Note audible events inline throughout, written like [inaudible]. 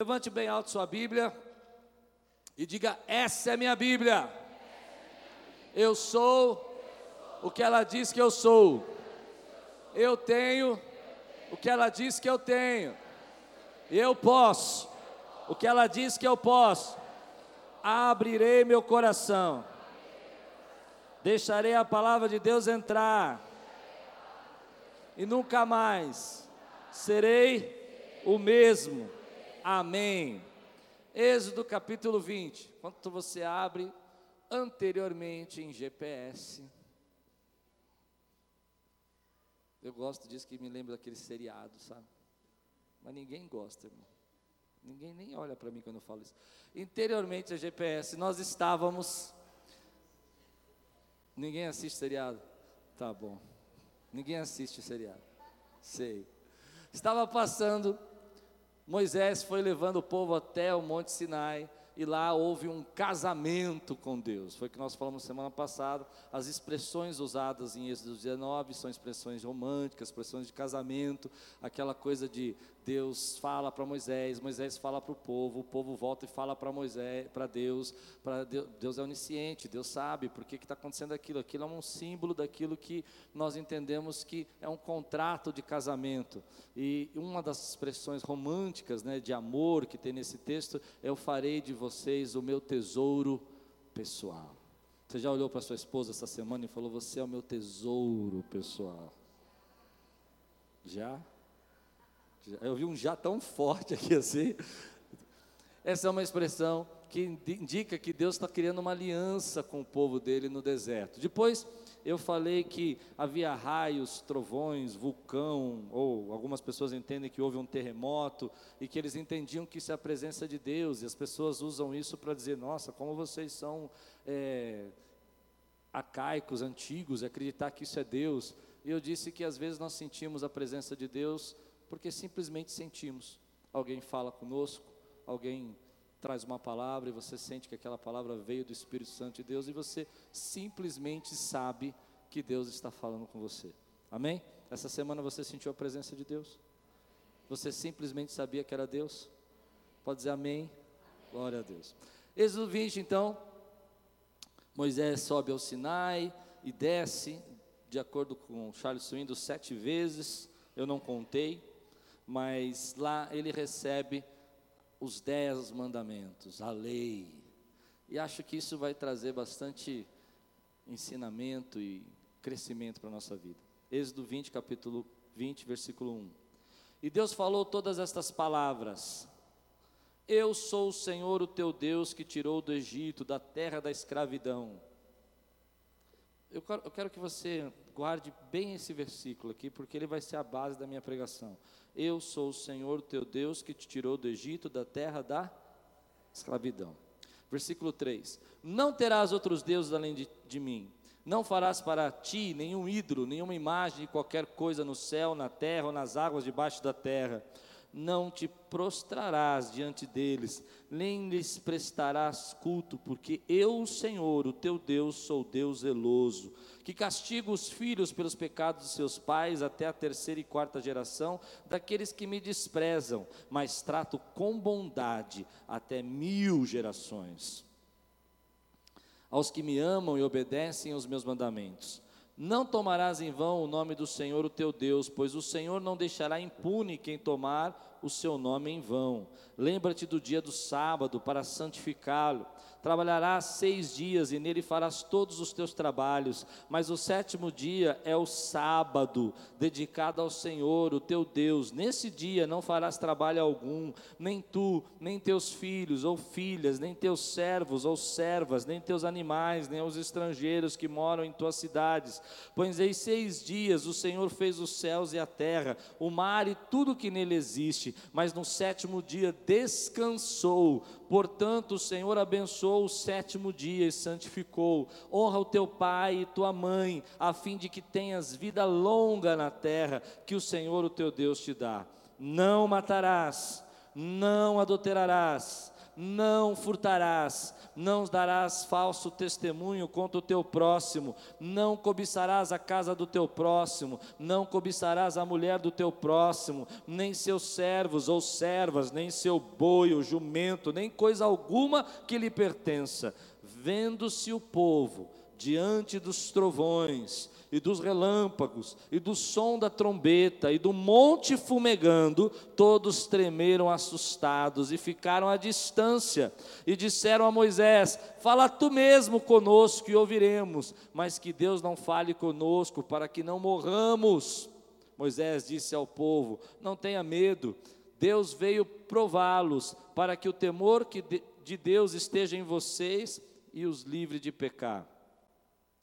Levante bem alto sua Bíblia e diga: Essa é minha Bíblia. Eu sou o que ela diz que eu sou. Eu tenho o que ela diz que eu tenho. Eu posso o que ela diz que eu posso. Abrirei meu coração. Deixarei a palavra de Deus entrar. E nunca mais serei o mesmo. Amém. Êxodo capítulo 20. Enquanto você abre anteriormente em GPS. Eu gosto disso que me lembra daquele seriado, sabe? Mas ninguém gosta, irmão. Ninguém nem olha para mim quando eu falo isso. Interiormente a GPS, nós estávamos. Ninguém assiste seriado? Tá bom. Ninguém assiste seriado. Sei. Estava passando, Moisés foi levando o povo até o Monte Sinai e lá houve um casamento com Deus. Foi o que nós falamos semana passada. As expressões usadas em Êxodo 19 são expressões românticas, expressões de casamento, aquela coisa de Deus fala para Moisés, Moisés fala para o povo, o povo volta e fala para Moisés, para Deus, para Deus, Deus é onisciente, Deus sabe por que está acontecendo aquilo. Aquilo é um símbolo daquilo que nós entendemos que é um contrato de casamento. E uma das expressões românticas, né, de amor que tem nesse texto, é eu farei de vocês o meu tesouro pessoal. Você já olhou para sua esposa essa semana e falou: Você é o meu tesouro pessoal? Já? Eu vi um já tão forte aqui assim. Essa é uma expressão que indica que Deus está criando uma aliança com o povo dele no deserto. Depois eu falei que havia raios, trovões, vulcão, ou algumas pessoas entendem que houve um terremoto, e que eles entendiam que isso é a presença de Deus, e as pessoas usam isso para dizer: nossa, como vocês são é, arcaicos, antigos, acreditar que isso é Deus. E eu disse que às vezes nós sentimos a presença de Deus porque simplesmente sentimos. Alguém fala conosco, alguém traz uma palavra e você sente que aquela palavra veio do Espírito Santo de Deus e você simplesmente sabe que Deus está falando com você. Amém? Essa semana você sentiu a presença de Deus? Você simplesmente sabia que era Deus? Pode dizer amém? Glória a Deus. Êxodo 20, então, Moisés sobe ao Sinai e desce, de acordo com Charles Swindoll, sete vezes, eu não contei, mas lá ele recebe os dez mandamentos, a lei. E acho que isso vai trazer bastante ensinamento e crescimento para a nossa vida. Êxodo 20, capítulo 20, versículo 1. E Deus falou todas estas palavras: Eu sou o Senhor, o teu Deus, que tirou do Egito, da terra da escravidão. Eu quero, eu quero que você guarde bem esse versículo aqui, porque ele vai ser a base da minha pregação. Eu sou o Senhor teu Deus que te tirou do Egito, da terra da escravidão. Versículo 3: Não terás outros deuses além de, de mim. Não farás para ti nenhum ídolo, nenhuma imagem de qualquer coisa no céu, na terra ou nas águas debaixo da terra não te prostrarás diante deles, nem lhes prestarás culto, porque eu, o Senhor, o teu Deus, sou Deus zeloso, que castigo os filhos pelos pecados de seus pais até a terceira e quarta geração daqueles que me desprezam, mas trato com bondade até mil gerações. Aos que me amam e obedecem aos meus mandamentos. Não tomarás em vão o nome do Senhor, o teu Deus, pois o Senhor não deixará impune quem tomar o seu nome em vão. Lembra-te do dia do sábado para santificá-lo. Trabalharás seis dias e nele farás todos os teus trabalhos, mas o sétimo dia é o sábado, dedicado ao Senhor, o teu Deus. Nesse dia não farás trabalho algum, nem tu, nem teus filhos ou filhas, nem teus servos ou servas, nem teus animais, nem os estrangeiros que moram em tuas cidades. Pois em seis dias o Senhor fez os céus e a terra, o mar e tudo que nele existe, mas no sétimo dia descansou. Portanto, o Senhor abençoou o sétimo dia e santificou. Honra o teu pai e tua mãe, a fim de que tenhas vida longa na terra que o Senhor, o teu Deus, te dá. Não matarás, não adulterarás não furtarás, não darás falso testemunho contra o teu próximo, não cobiçarás a casa do teu próximo, não cobiçarás a mulher do teu próximo, nem seus servos ou servas, nem seu boi ou jumento, nem coisa alguma que lhe pertença. Vendo-se o povo diante dos trovões, e dos relâmpagos, e do som da trombeta, e do monte fumegando, todos tremeram assustados e ficaram à distância, e disseram a Moisés: Fala tu mesmo conosco e ouviremos, mas que Deus não fale conosco, para que não morramos. Moisés disse ao povo: Não tenha medo, Deus veio prová-los, para que o temor de Deus esteja em vocês e os livre de pecar.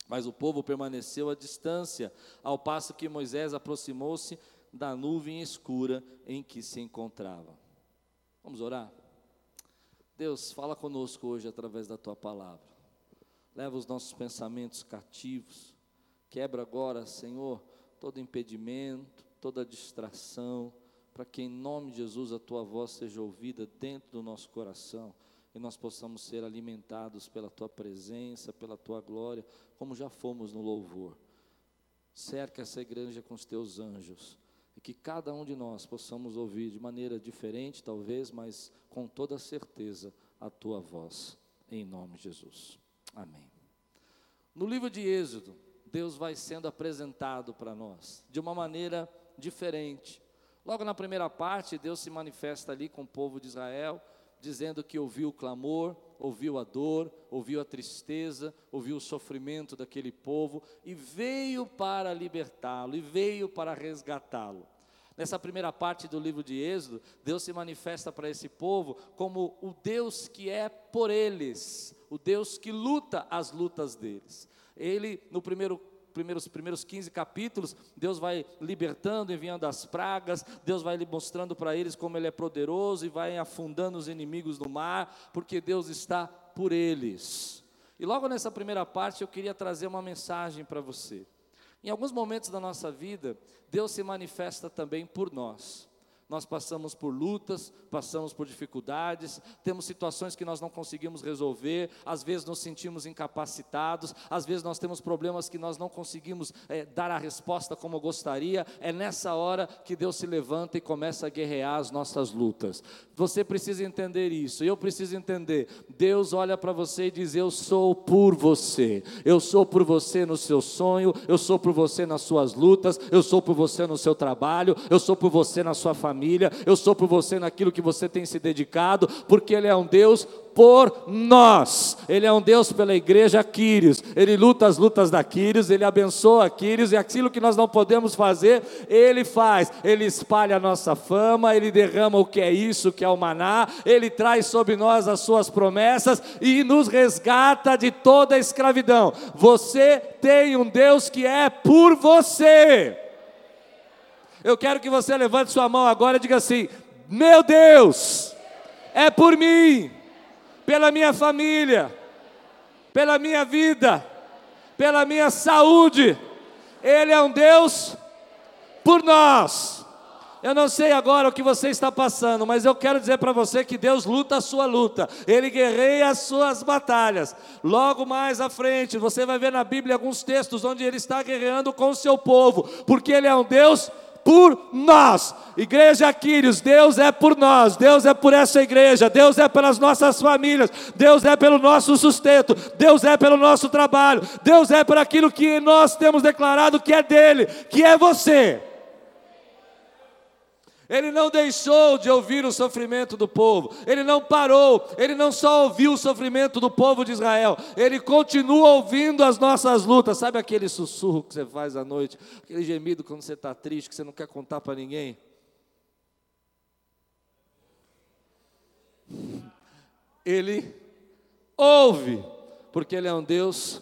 Mas o povo permaneceu à distância, ao passo que Moisés aproximou-se da nuvem escura em que se encontrava. Vamos orar? Deus, fala conosco hoje através da tua palavra. Leva os nossos pensamentos cativos. Quebra agora, Senhor, todo impedimento, toda distração, para que em nome de Jesus a tua voz seja ouvida dentro do nosso coração e nós possamos ser alimentados pela tua presença, pela tua glória, como já fomos no louvor. Cerca essa igreja com os teus anjos e que cada um de nós possamos ouvir de maneira diferente, talvez, mas com toda certeza a tua voz, em nome de Jesus. Amém. No livro de Êxodo, Deus vai sendo apresentado para nós de uma maneira diferente. Logo na primeira parte, Deus se manifesta ali com o povo de Israel dizendo que ouviu o clamor, ouviu a dor, ouviu a tristeza, ouviu o sofrimento daquele povo e veio para libertá-lo, e veio para resgatá-lo. Nessa primeira parte do livro de Êxodo, Deus se manifesta para esse povo como o Deus que é por eles, o Deus que luta as lutas deles. Ele, no primeiro primeiros, primeiros 15 capítulos, Deus vai libertando, enviando as pragas, Deus vai mostrando para eles como Ele é poderoso e vai afundando os inimigos no mar, porque Deus está por eles. E logo nessa primeira parte eu queria trazer uma mensagem para você. Em alguns momentos da nossa vida, Deus se manifesta também por nós. Nós passamos por lutas, passamos por dificuldades, temos situações que nós não conseguimos resolver, às vezes nos sentimos incapacitados, às vezes nós temos problemas que nós não conseguimos é, dar a resposta como gostaria. É nessa hora que Deus se levanta e começa a guerrear as nossas lutas. Você precisa entender isso, eu preciso entender. Deus olha para você e diz: Eu sou por você, eu sou por você no seu sonho, eu sou por você nas suas lutas, eu sou por você no seu trabalho, eu sou por você na sua família família, eu sou por você naquilo que você tem se dedicado, porque Ele é um Deus por nós. Ele é um Deus pela igreja Quírios. Ele luta as lutas da Quírios, ele abençoa Quírios e aquilo que nós não podemos fazer, ele faz. Ele espalha a nossa fama, ele derrama o que é isso, que é o maná, ele traz sobre nós as suas promessas e nos resgata de toda a escravidão. Você tem um Deus que é por você. Eu quero que você levante sua mão agora e diga assim: Meu Deus, é por mim, pela minha família, pela minha vida, pela minha saúde. Ele é um Deus por nós. Eu não sei agora o que você está passando, mas eu quero dizer para você que Deus luta a sua luta, Ele guerreia as suas batalhas. Logo mais à frente, você vai ver na Bíblia alguns textos onde Ele está guerreando com o seu povo, porque Ele é um Deus por nós. Igreja Quírios, Deus é por nós, Deus é por essa igreja, Deus é pelas nossas famílias, Deus é pelo nosso sustento, Deus é pelo nosso trabalho, Deus é por aquilo que nós temos declarado que é dele, que é você. Ele não deixou de ouvir o sofrimento do povo, ele não parou, ele não só ouviu o sofrimento do povo de Israel, ele continua ouvindo as nossas lutas. Sabe aquele sussurro que você faz à noite, aquele gemido quando você está triste, que você não quer contar para ninguém? Ele ouve, porque Ele é um Deus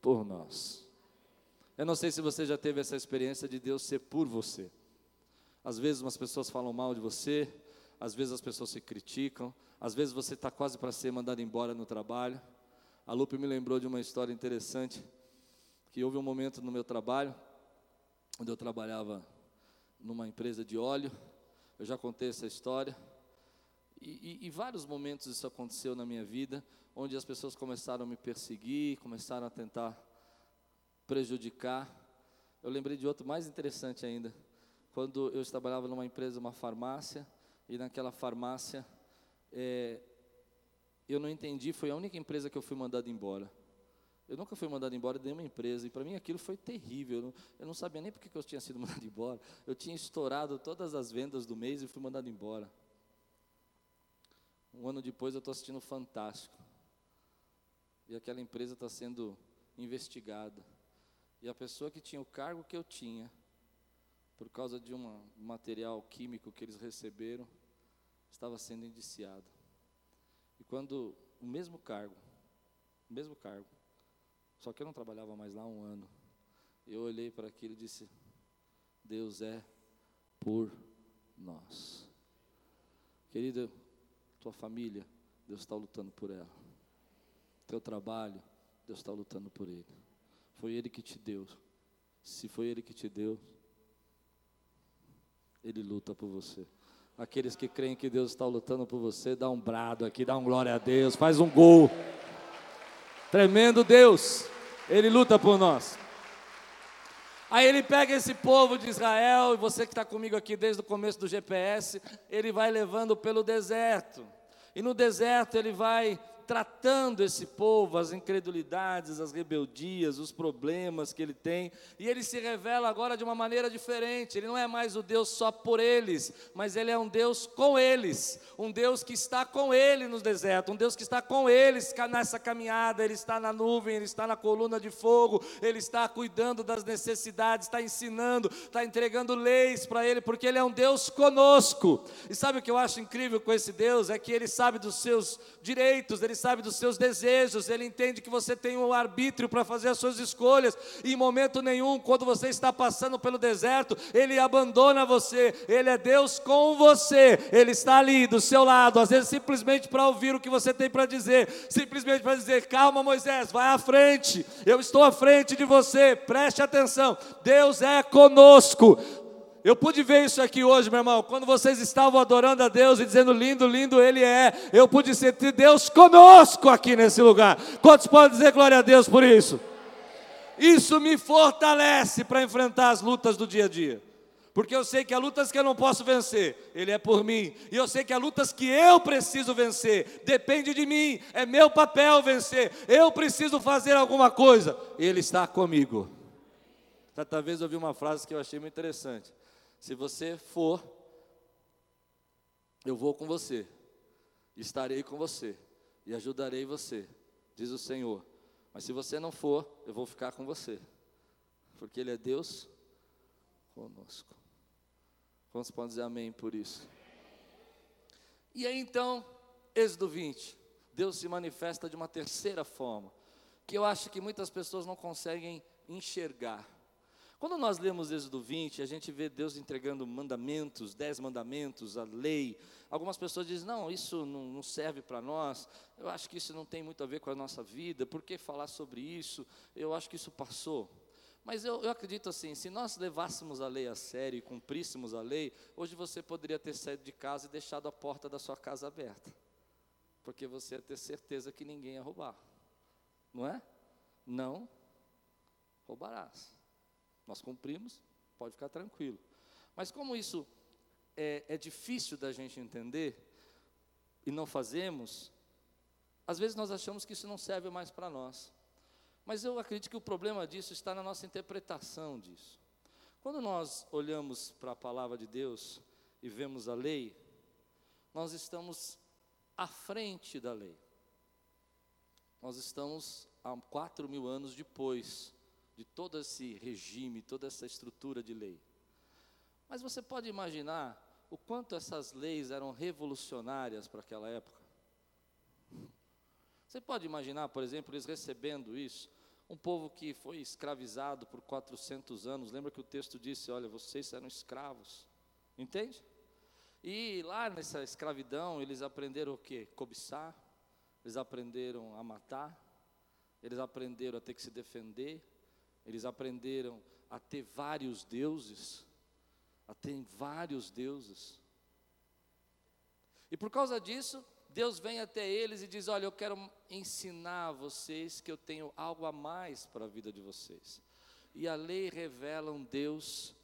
por nós. Eu não sei se você já teve essa experiência de Deus ser por você. Às vezes umas pessoas falam mal de você, às vezes as pessoas se criticam, às vezes você está quase para ser mandado embora no trabalho. A Lupe me lembrou de uma história interessante, que houve um momento no meu trabalho, onde eu trabalhava numa empresa de óleo, eu já contei essa história, E, e, e, vários momentos isso aconteceu na minha vida, onde as pessoas começaram a me perseguir, começaram a tentar prejudicar. Eu lembrei de outro mais interessante ainda, quando eu trabalhava numa empresa, uma farmácia, e naquela farmácia, é, eu não entendi, foi a única empresa que eu fui mandado embora. Eu nunca fui mandado embora de nenhuma empresa, e para mim aquilo foi terrível. Eu não, eu não sabia nem porque que eu tinha sido [laughs] mandado embora. Eu tinha estourado todas as vendas do mês e fui mandado embora. Um ano depois eu estou assistindo Fantástico. E aquela empresa está sendo investigada. E a pessoa que tinha o cargo que eu tinha, por causa de um material químico que eles receberam, estava sendo indiciado. E quando o mesmo cargo, o mesmo cargo, só que eu não trabalhava mais lá um ano, eu olhei para aquilo e disse: Deus é por nós. Querida, tua família, Deus está lutando por ela. Teu trabalho, Deus está lutando por ele. Foi Ele que te deu. Se foi Ele que te deu, Ele luta por você. Aqueles que creem que Deus está lutando por você, dá um brado aqui, dá um glória a Deus, faz um gol. Tremendo Deus, Ele luta por nós. Aí ele pega esse povo de Israel, e você que está comigo aqui desde o começo do GPS, ele vai levando pelo deserto. E no deserto ele vai tratando esse povo, as incredulidades, as rebeldias, os problemas que ele tem, e ele se revela agora de uma maneira diferente. Ele não é mais o Deus só por eles, mas ele é um Deus com eles, um Deus que está com ele no deserto, um Deus que está com eles nessa caminhada. Ele está na nuvem, ele está na coluna de fogo, ele está cuidando das necessidades, está ensinando, está entregando leis para ele, porque ele é um Deus conosco. E sabe o que eu acho incrível com esse Deus? É que ele sabe dos seus direitos, ele ele sabe dos seus desejos, Ele entende que você tem o um arbítrio para fazer as suas escolhas, e em momento nenhum, quando você está passando pelo deserto, Ele abandona você, Ele é Deus com você, Ele está ali do seu lado, às vezes simplesmente para ouvir o que você tem para dizer, simplesmente para dizer: calma, Moisés, vai à frente, eu estou à frente de você, preste atenção, Deus é conosco. Eu pude ver isso aqui hoje, meu irmão. Quando vocês estavam adorando a Deus e dizendo lindo, lindo Ele é, eu pude sentir Deus conosco aqui nesse lugar. Quantos podem dizer glória a Deus por isso? Isso me fortalece para enfrentar as lutas do dia a dia. Porque eu sei que há lutas que eu não posso vencer, Ele é por mim. E eu sei que há lutas que eu preciso vencer, depende de mim, é meu papel vencer. Eu preciso fazer alguma coisa, Ele está comigo. Certa vez eu ouvi uma frase que eu achei muito interessante. Se você for, eu vou com você, estarei com você e ajudarei você, diz o Senhor. Mas se você não for, eu vou ficar com você, porque Ele é Deus conosco. Podem dizer amém por isso? E aí então, Êxodo 20, Deus se manifesta de uma terceira forma, que eu acho que muitas pessoas não conseguem enxergar. Quando nós lemos Êxodo 20, a gente vê Deus entregando mandamentos, dez mandamentos, a lei. Algumas pessoas dizem, não, isso não, serve para nós, eu acho que isso não tem muito a ver com a nossa vida, por que falar sobre isso? Eu acho que isso passou. Mas eu, eu acredito assim, se nós levássemos a lei a sério e cumpríssemos a lei, hoje você poderia ter saído de casa e deixado a porta da sua casa aberta. Porque você ia ter certeza que ninguém ia roubar. Não é? Não roubarás. Nós cumprimos, pode ficar tranquilo. Mas como isso é, é difícil da gente entender e não fazemos, às vezes nós achamos que isso não serve mais para nós. Mas eu acredito que o problema disso está na nossa interpretação disso. Quando nós olhamos para a palavra de Deus e vemos a lei, nós estamos à frente da lei. Nós estamos há quatro mil anos depois de todo esse regime, toda essa estrutura de lei. Mas você pode imaginar o quanto essas leis eram revolucionárias para aquela época? Você pode imaginar, por exemplo, eles recebendo isso, um povo que foi escravizado por 400 anos, lembra que o texto disse: olha, vocês eram escravos, entende? E lá nessa escravidão, eles aprenderam o que? Cobiçar, eles aprenderam a matar, eles aprenderam a ter que se defender, eles aprenderam a ter vários deuses, a ter vários deuses. E por causa disso, Deus vem até eles e diz: Olha, eu quero ensinar a vocês que eu tenho algo a mais para a vida de vocês. E a lei revela um Deus,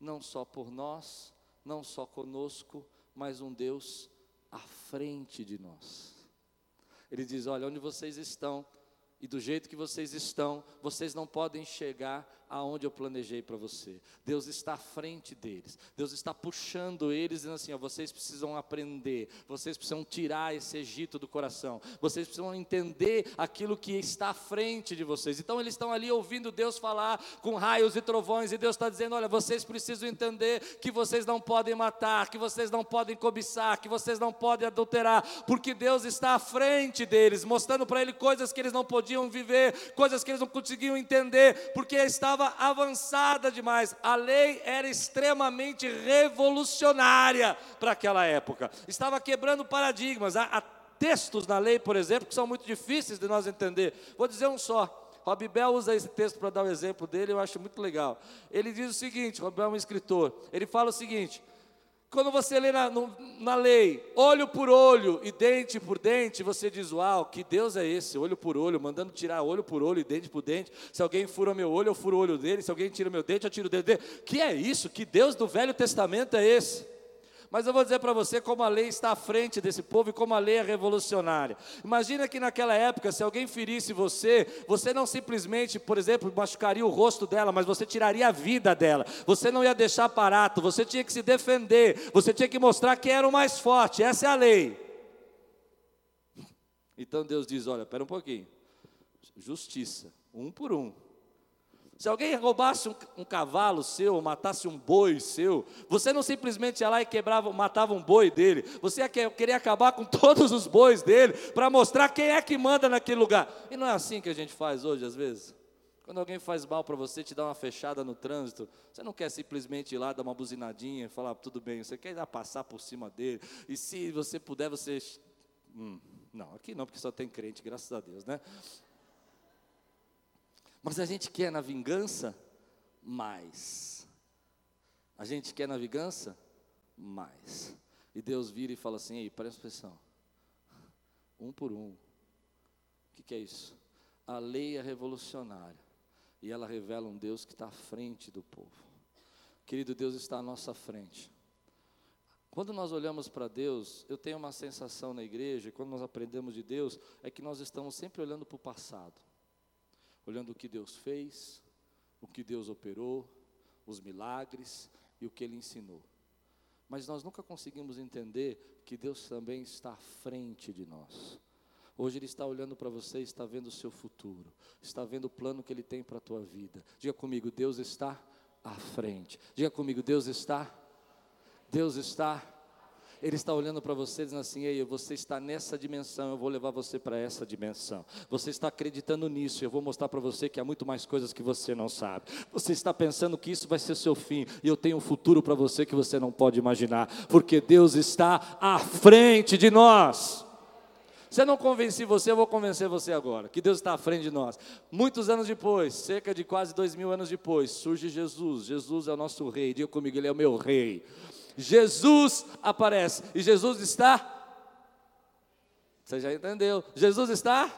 não só por nós, não só conosco, mas um Deus à frente de nós. Ele diz: Olha, onde vocês estão e do jeito que vocês estão, vocês não podem chegar aonde eu planejei para você. Deus está à frente deles. Deus está puxando eles dizendo assim: ó, vocês precisam aprender, vocês precisam tirar esse Egito do coração. Vocês precisam entender aquilo que está à frente de vocês. Então eles estão ali ouvindo Deus falar com raios e trovões e Deus está dizendo: olha, vocês precisam entender que vocês não podem matar, que vocês não podem cobiçar, que vocês não podem adulterar, porque Deus está à frente deles, mostrando para ele coisas que eles não podiam viver, coisas que eles não conseguiam entender, porque estava estava avançada demais. A lei era extremamente revolucionária para aquela época. Estava quebrando paradigmas. Há, há textos na lei, por exemplo, que são muito difíceis de nós entender. Vou dizer um só. Rob Bell usa esse texto para dar o um exemplo dele, eu acho muito legal. Ele diz o seguinte: Rob Bell é um escritor. Ele fala o seguinte: quando você lê na, na lei, olho por olho e dente por dente, você diz: Uau, que Deus é esse? Olho por olho, mandando tirar olho por olho e dente por dente. Se alguém fura meu olho, eu furo o olho dele. Se alguém tira meu dente, eu tiro o dedo dele. Que é isso? Que Deus do Velho Testamento é esse? Mas eu vou dizer para você como a lei está à frente desse povo e como a lei é revolucionária. Imagina que naquela época, se alguém ferisse você, você não simplesmente, por exemplo, machucaria o rosto dela, mas você tiraria a vida dela. Você não ia deixar barato, você tinha que se defender, você tinha que mostrar que era o mais forte. Essa é a lei. Então Deus diz: olha, espera um pouquinho. Justiça, um por um. Se alguém roubasse um, um, cavalo seu, matasse um boi seu, você não simplesmente ia lá e quebrava, matava um boi dele, você ia querer acabar com [laughs] todos os bois dele, para mostrar quem é que manda naquele lugar. E não é assim que a gente faz hoje, às vezes? Quando alguém faz mal para você, te dá uma fechada no trânsito, você não quer simplesmente ir lá dar uma buzinadinha e falar, tudo bem, você quer ir lá passar por cima dele, e se você puder, você. Hum, não, aqui não, porque só tem crente, graças a Deus, né? Mas a gente quer na vingança mais. A gente quer na vingança mais. E Deus vira e fala assim: Ei, presta atenção. Um por um. O que, que é isso? A lei é revolucionária. E ela revela um Deus que está à frente do povo. Querido, Deus está à nossa frente. Quando nós olhamos para Deus, eu tenho uma sensação na igreja, quando nós aprendemos de Deus, é que nós estamos sempre olhando para o passado olhando o que Deus fez, o que Deus operou, os milagres e o que Ele ensinou. Mas nós nunca conseguimos entender que Deus também está à frente de nós. Hoje Ele está olhando para você, está vendo o seu futuro, está vendo o plano que Ele tem para a tua vida. Diga comigo, Deus está à frente. Diga comigo, Deus está. Deus está ele está olhando para você dizendo assim: Ei, você está nessa dimensão, eu vou levar você para essa dimensão. Você está acreditando nisso, eu vou mostrar para você que há muito mais coisas que você não sabe. Você está pensando que isso vai ser seu fim, e eu tenho um futuro para você que você não pode imaginar, porque Deus está à frente de nós. Se eu não convenci você, eu vou convencer você agora, que Deus está à frente de nós. Muitos anos depois, cerca de quase dois mil anos depois, surge Jesus. Jesus é o nosso rei. Diga comigo, Ele é o meu rei. Jesus aparece. E Jesus está. Você já entendeu? Jesus está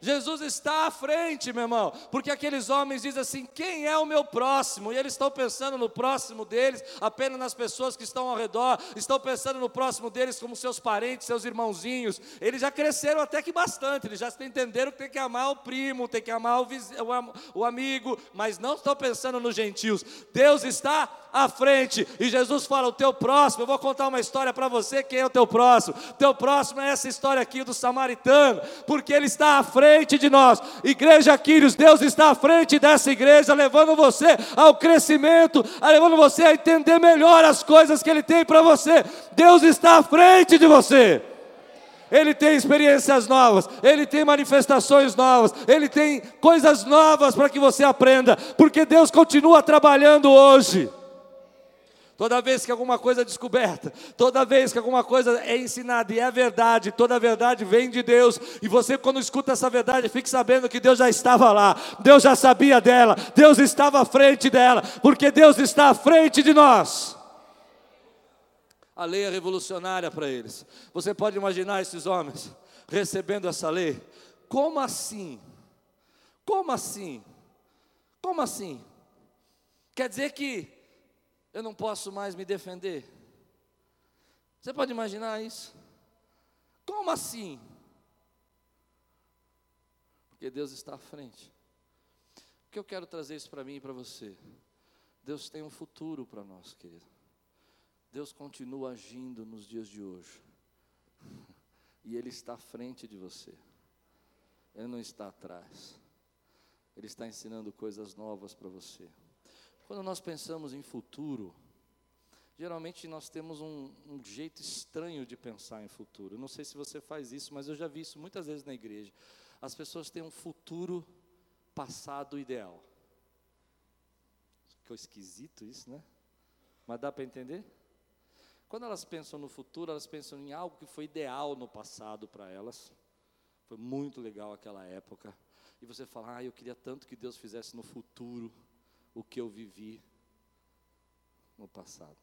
Jesus está à frente, meu irmão, porque aqueles homens dizem assim: quem é o meu próximo? E eles estão pensando no próximo deles, apenas nas pessoas que estão ao redor, estão pensando no próximo deles como seus parentes, seus irmãozinhos. Eles já cresceram até que bastante, eles já entenderam que tem que amar o primo, tem que amar o, o, o amigo, mas não estão pensando nos gentios. Deus está à frente, e Jesus fala: o teu próximo, eu vou contar uma história para você: quem é o teu próximo? Teu próximo é essa história aqui do samaritano, porque ele está à frente frente de nós. Igreja Quírios, Deus está à frente dessa igreja, levando você ao crescimento, levando você a entender melhor as coisas que Ele tem para você. Deus está à frente de você. Ele tem experiências novas, ele tem manifestações novas, ele tem coisas novas para que você aprenda, porque Deus continua trabalhando hoje. Toda vez que alguma coisa é descoberta, toda vez que alguma coisa é ensinada e é verdade, toda verdade vem de Deus, e você, quando escuta essa verdade, fique sabendo que Deus já estava lá, Deus já sabia dela, Deus estava à frente dela, porque Deus está à frente de nós. A lei é revolucionária para eles. Você pode imaginar esses homens recebendo essa lei? Como assim? Como assim? Como assim? Quer dizer que eu não posso mais me defender? Você pode imaginar isso? Como assim? Porque Deus está à frente. O que eu quero trazer isso para mim e para você? Deus tem um futuro para nós, querido. Deus continua agindo nos dias de hoje. [laughs] E Ele está à frente de você. Ele não está atrás. Ele está ensinando coisas novas para você. Quando nós pensamos em futuro, geralmente nós temos um, um, jeito estranho de pensar em futuro. Não sei se você faz isso, mas eu já vi isso muitas vezes na igreja. As pessoas têm um futuro passado ideal. Ficou esquisito isso, né? Mas dá para entender? Quando elas pensam no futuro, elas pensam em algo que foi ideal no passado para elas. Foi muito legal aquela época. E você fala, ah, eu queria tanto que Deus fizesse no futuro o que eu vivi no passado.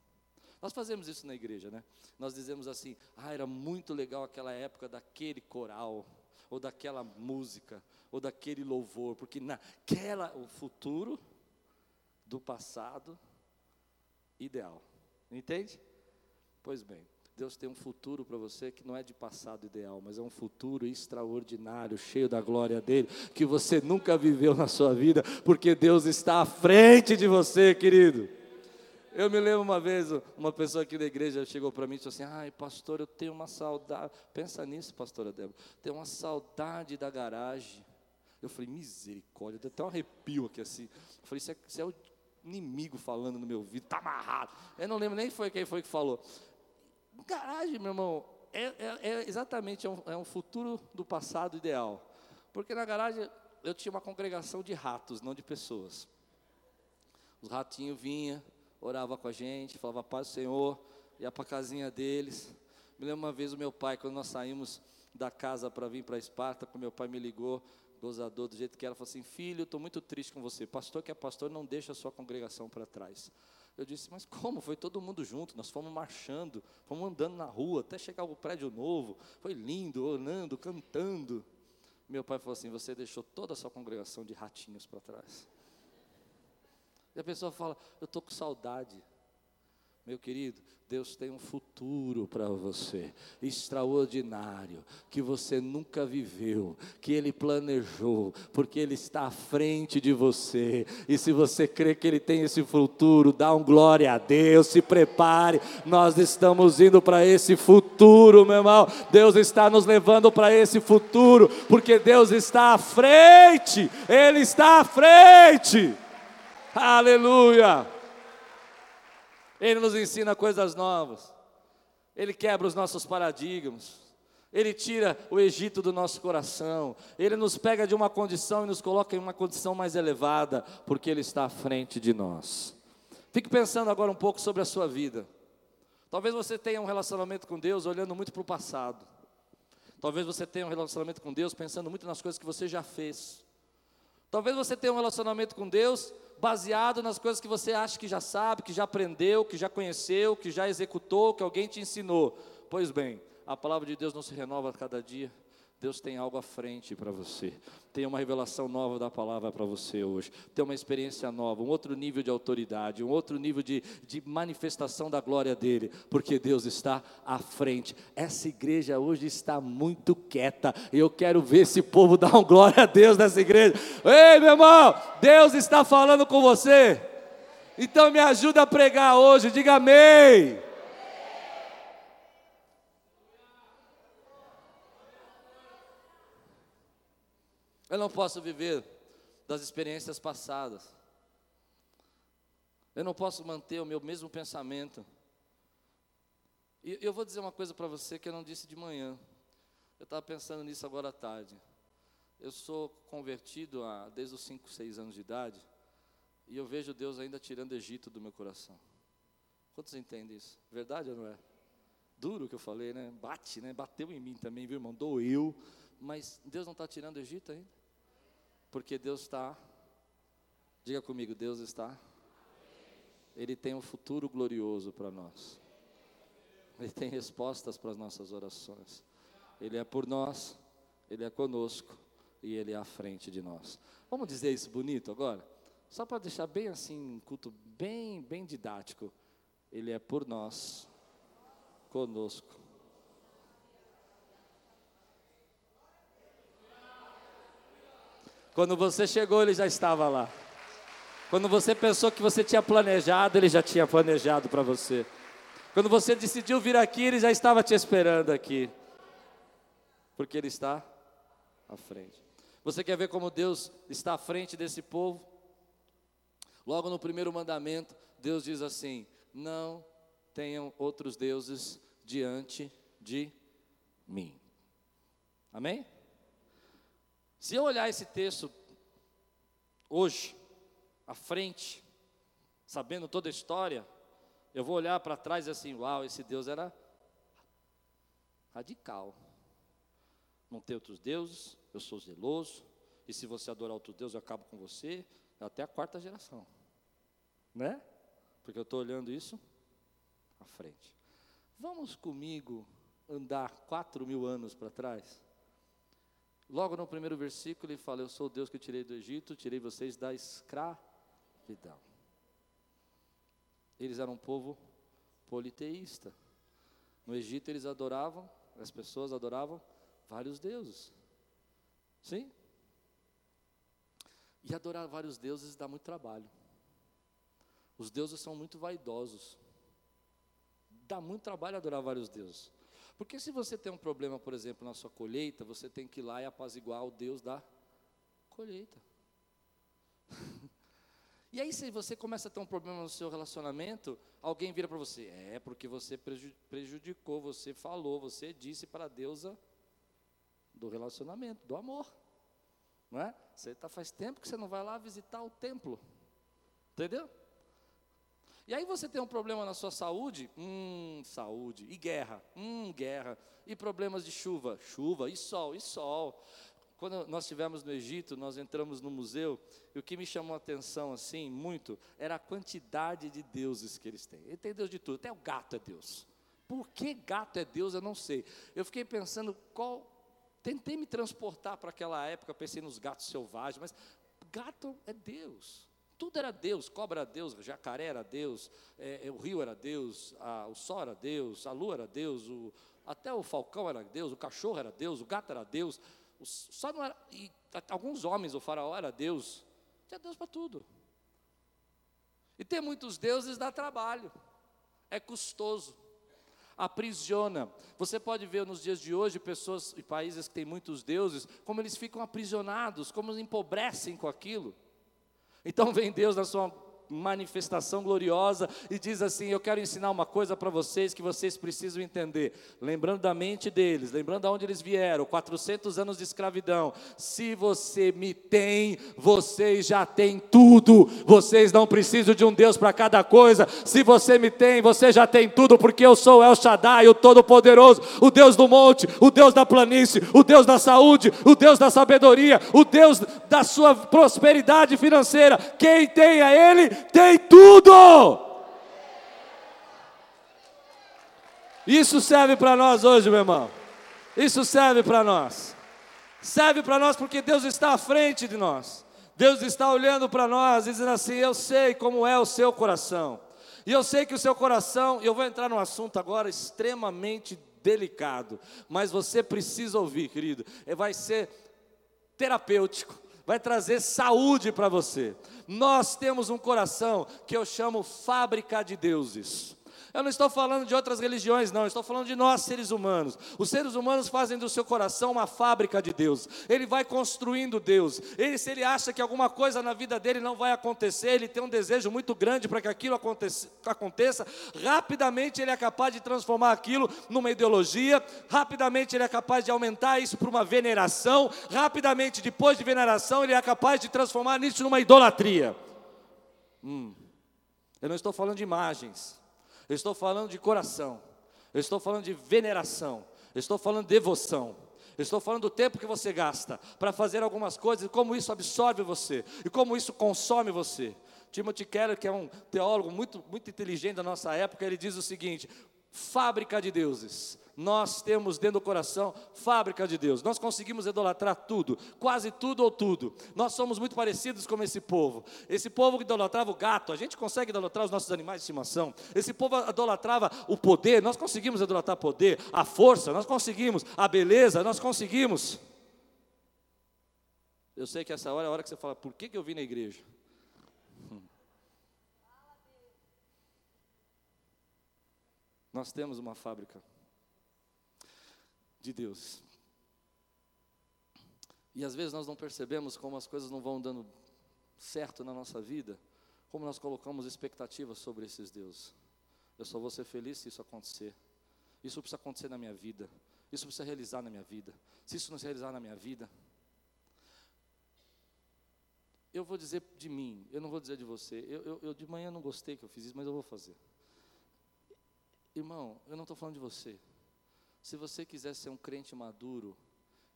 Nós fazemos isso na igreja, né? Nós dizemos assim, ah, era muito legal aquela época daquele coral, ou daquela música, ou daquele louvor, porque naquela, o futuro do passado ideal. Entende? Pois bem, Deus tem um futuro para você que não é de passado ideal, mas é um futuro extraordinário, cheio da glória dele, que você nunca viveu na sua vida, porque Deus está à frente de você, querido. Eu me lembro uma vez, uma pessoa aqui da igreja chegou para mim e disse assim: Ai, pastor, eu tenho uma saudade. Pensa nisso, pastora Débora. Tenho uma saudade da garagem. Eu falei: Misericórdia, deu até um arrepio aqui assim. Eu falei: Isso é, isso é o inimigo falando no meu ouvido, está amarrado. Eu não lembro nem foi quem foi que falou. Garagem, meu irmão, é, é, é exatamente é um, é um futuro do passado ideal. Porque na garagem eu tinha uma congregação de ratos, não de pessoas. Os ratinhos vinham, orava com a gente, falava paz do Senhor, ia para a casinha deles. Me lembro uma vez o meu pai, quando nós saímos da casa para vir para Esparta, o meu pai me ligou, gozador do jeito que era, falou assim: Filho, estou muito triste com você. Pastor que é pastor, não deixa a sua congregação para trás. Eu disse, mas como? Foi todo mundo junto, nós fomos marchando, fomos andando na rua, até chegar ao prédio novo, foi lindo, orando, cantando. Meu pai falou assim: Você deixou toda a sua congregação de ratinhos para trás. E a pessoa fala: Eu estou com saudade. Meu querido, Deus tem um futuro para você, extraordinário, que você nunca viveu, que Ele planejou, porque Ele está à frente de você. E se você crê que Ele tem esse futuro, dá um glória a Deus, se prepare. Nós estamos indo para esse futuro, meu irmão. Deus está nos levando para esse futuro, porque Deus está à frente, Ele está à frente. Aleluia. Ele nos ensina coisas novas. Ele quebra os nossos paradigmas. Ele tira o Egito do nosso coração. Ele nos pega de uma condição e nos coloca em uma condição mais elevada, porque Ele está à frente de nós. Fique pensando agora um pouco sobre a sua vida. Talvez você tenha um relacionamento com Deus olhando muito para o passado. Talvez você tenha um relacionamento com Deus pensando muito nas coisas que você já fez. Talvez você tenha um relacionamento com Deus baseado nas coisas que você acha que já sabe, que já aprendeu, que já conheceu, que já executou, que alguém te ensinou. Pois bem, a palavra de Deus não se renova a cada dia. Deus tem algo à frente para você. Tem uma revelação nova da palavra para você hoje. Tem uma experiência nova, um outro nível de autoridade, um outro nível de, de manifestação da glória dele, porque Deus está à frente. Essa igreja hoje está muito quieta. E eu quero ver esse povo dar um glória a Deus nessa igreja. Ei, meu irmão, Deus está falando com você. Então me ajuda a pregar hoje. Diga amém. Eu não posso viver das experiências passadas. Eu não posso manter o meu mesmo pensamento. E eu vou dizer uma coisa para você que eu não disse de manhã. Eu estava pensando nisso agora à tarde. Eu sou convertido há, desde os 5, 6 anos de idade. E eu vejo Deus ainda tirando Egito do meu coração. Quantos entendem isso? Verdade ou não é? Duro o que eu falei, né? Bate, né? Bateu em mim também, viu, irmão? Doeu. Mas Deus não está tirando Egito ainda? Porque Deus está, diga comigo, Deus está. Ele tem um futuro glorioso para nós. Ele tem respostas para as nossas orações. Ele é por nós, Ele é conosco e Ele é à frente de nós. Vamos dizer isso bonito agora? Só para deixar bem assim, um culto bem, bem didático. Ele é por nós, conosco. Quando você chegou, ele já estava lá. Quando você pensou que você tinha planejado, ele já tinha planejado para você. Quando você decidiu vir aqui, ele já estava te esperando aqui. Porque ele está à frente. Você quer ver como Deus está à frente desse povo? Logo no primeiro mandamento, Deus diz assim: Não tenham outros deuses diante de mim. Amém? Se eu olhar esse texto hoje, à frente, sabendo toda a história, eu vou olhar para trás e assim, uau, esse Deus era radical. Não tem outros deuses, eu sou zeloso, e se você adorar outro Deus, eu acabo com você, até a quarta geração. Né? Porque eu estou olhando isso à frente. Vamos comigo andar quatro mil anos para trás? Logo no primeiro versículo ele fala: Eu sou o Deus que tirei do Egito, tirei vocês da escravidão. Eles eram um povo politeísta. No Egito eles adoravam, as pessoas adoravam vários deuses. Sim? E adorar vários deuses dá muito trabalho. Os deuses são muito vaidosos. Dá muito trabalho adorar vários deuses. Porque se você tem um problema, por exemplo, na sua colheita, você tem que ir lá e apaziguar o Deus da colheita. [laughs] e aí, se você começa a ter um problema no seu relacionamento, alguém vira para você, é porque você prejudicou, você falou, você disse para a deusa do relacionamento, do amor. Não é? Você tá, faz tempo que você não vai lá visitar o templo. Entendeu? E aí você tem um problema na sua saúde, hum, saúde, e guerra, hum, guerra, e problemas de chuva, chuva, e sol, e sol. Quando nós estivemos no Egito, nós entramos no museu, e o que me chamou a atenção, assim, muito, era a quantidade de deuses que eles têm. Ele tem Deus de tudo, até o gato é Deus. Por que gato é Deus, eu não sei. Eu fiquei pensando qual. Tentei me transportar para aquela época, pensei nos gatos selvagens, mas gato é Deus. Tudo era Deus, cobra era Deus, jacaré era Deus, é, é, o rio era Deus, a, o sol era Deus, a lua era Deus, o, até o falcão era Deus, o cachorro era Deus, o gato era Deus, o, só não era, e alguns homens, o faraó era Deus, tinha Deus para tudo. E ter muitos deuses dá trabalho, é custoso, aprisiona. Você pode ver nos dias de hoje pessoas e países que têm muitos deuses, como eles ficam aprisionados, como eles empobrecem com aquilo. Então vem Deus na sua manifestação gloriosa e diz assim: Eu quero ensinar uma coisa para vocês que vocês precisam entender. Lembrando da mente deles, lembrando de onde eles vieram, 400 anos de escravidão. Se você me tem, vocês já têm tudo. Vocês não precisam de um Deus para cada coisa. Se você me tem, você já tem tudo, porque eu sou El Shaddai, o Todo-Poderoso, o Deus do monte, o Deus da planície, o Deus da saúde, o Deus da sabedoria, o Deus da sua prosperidade financeira. Quem tem a Ele tem tudo. Isso serve para nós hoje, meu irmão. Isso serve para nós. Serve para nós porque Deus está à frente de nós. Deus está olhando para nós, dizendo assim: Eu sei como é o seu coração. E eu sei que o seu coração, e eu vou entrar num assunto agora extremamente delicado, mas você precisa ouvir, querido. Vai ser terapêutico vai trazer saúde para você. Nós temos um coração que eu chamo fábrica de deuses. Eu não estou falando de outras religiões, não, eu estou falando de nós, seres humanos. Os seres humanos fazem do seu coração uma fábrica de Deus. Ele vai construindo Deus. Ele, se ele acha que alguma coisa na vida dele não vai acontecer, ele tem um desejo muito grande para que aquilo aconteça, aconteça, rapidamente ele é capaz de transformar aquilo numa ideologia, rapidamente ele é capaz de aumentar isso para uma veneração, rapidamente, depois de veneração, ele é capaz de transformar isso numa idolatria. Hum. Eu não estou falando de imagens. Eu estou falando de coração. Eu estou falando de veneração. Eu estou falando de devoção. Eu estou falando do tempo que você gasta para fazer algumas coisas e como isso absorve você e como isso consome você. Timothy Keller, que é um teólogo muito, muito inteligente da nossa época, ele diz o seguinte: fábrica de deuses. Nós temos dentro do coração fábrica de Deus. Nós conseguimos idolatrar tudo, quase tudo ou tudo. Nós somos muito parecidos com esse povo. Esse povo que idolatrava o gato, a gente consegue idolatrar os nossos animais de estimação. Esse povo idolatrava o poder, nós conseguimos idolatrar poder, a força, nós conseguimos, a beleza, nós conseguimos. Eu sei que essa hora é a hora que você fala, por que, que eu vim na igreja? Nós temos uma fábrica de Deus. E às vezes nós não percebemos como as coisas não vão dando certo na nossa vida, como nós colocamos expectativas sobre esses deuses. Eu só vou ser feliz se isso acontecer. Isso precisa acontecer na minha vida. Isso precisa realizar na minha vida. Se isso não se realizar na minha vida, eu vou dizer de mim, eu não vou dizer de você. Eu, eu, eu de manhã não gostei que eu fiz isso, mas eu vou fazer. Irmão, eu não estou falando de você. Se você quiser ser um crente maduro,